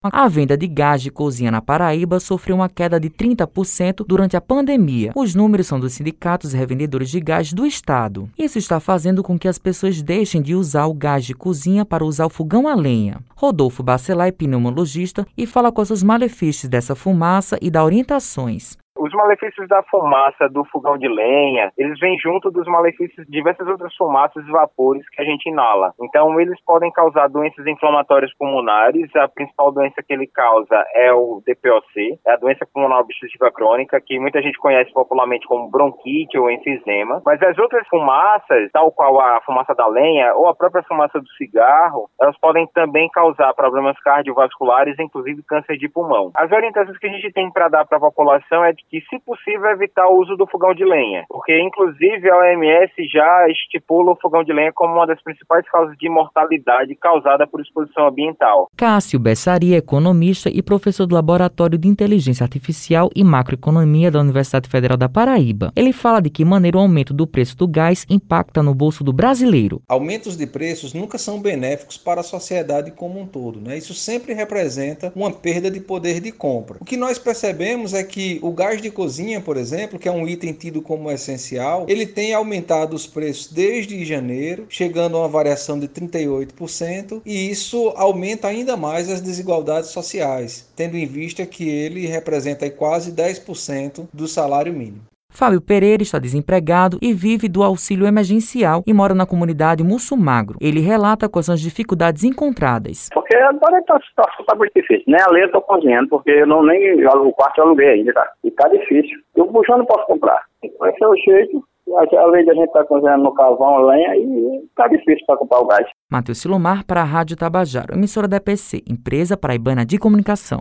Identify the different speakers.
Speaker 1: A venda de gás de cozinha na Paraíba sofreu uma queda de 30% durante a pandemia. Os números são dos sindicatos revendedores de gás do estado. Isso está fazendo com que as pessoas deixem de usar o gás de cozinha para usar o fogão a lenha. Rodolfo Bacelar é pneumologista e fala quais os malefícios dessa fumaça e dá orientações.
Speaker 2: Os malefícios da fumaça do fogão de lenha, eles vêm junto dos malefícios de diversas outras fumaças e vapores que a gente inala. Então, eles podem causar doenças inflamatórias pulmonares. A principal doença que ele causa é o DPOC, é a doença pulmonar obstrutiva crônica, que muita gente conhece popularmente como bronquite ou enfisema. Mas as outras fumaças, tal qual a fumaça da lenha ou a própria fumaça do cigarro, elas podem também causar problemas cardiovasculares, inclusive câncer de pulmão. As orientações que a gente tem para dar para a população é de que, se possível, evitar o uso do fogão de lenha, porque, inclusive, a OMS já estipula o fogão de lenha como uma das principais causas de mortalidade causada por exposição ambiental.
Speaker 1: Cássio Bessaria, economista e professor do Laboratório de Inteligência Artificial e Macroeconomia da Universidade Federal da Paraíba. Ele fala de que maneira o aumento do preço do gás impacta no bolso do brasileiro.
Speaker 3: Aumentos de preços nunca são benéficos para a sociedade como um todo, né? Isso sempre representa uma perda de poder de compra. O que nós percebemos é que o gás de cozinha, por exemplo, que é um item tido como essencial, ele tem aumentado os preços desde janeiro, chegando a uma variação de 38%, e isso aumenta ainda mais as desigualdades sociais, tendo em vista que ele representa quase 10% do salário mínimo.
Speaker 1: Fábio Pereira está desempregado e vive do auxílio emergencial e mora na comunidade Mussumagro. Ele relata quais são as dificuldades encontradas.
Speaker 4: Porque agora a situação está muito difícil. Nem a lei eu estou cozinhando, porque eu não nem o quarto eu aluguei ainda, tá? E tá difícil. Eu o buchão não posso comprar. Então esse é o jeito. Além de a gente estar tá cozinhando no carvão, lenha, e tá difícil para comprar o gás.
Speaker 1: Matheus Silomar para a Rádio Tabajaro, emissora da EPC, empresa paraibana de comunicação.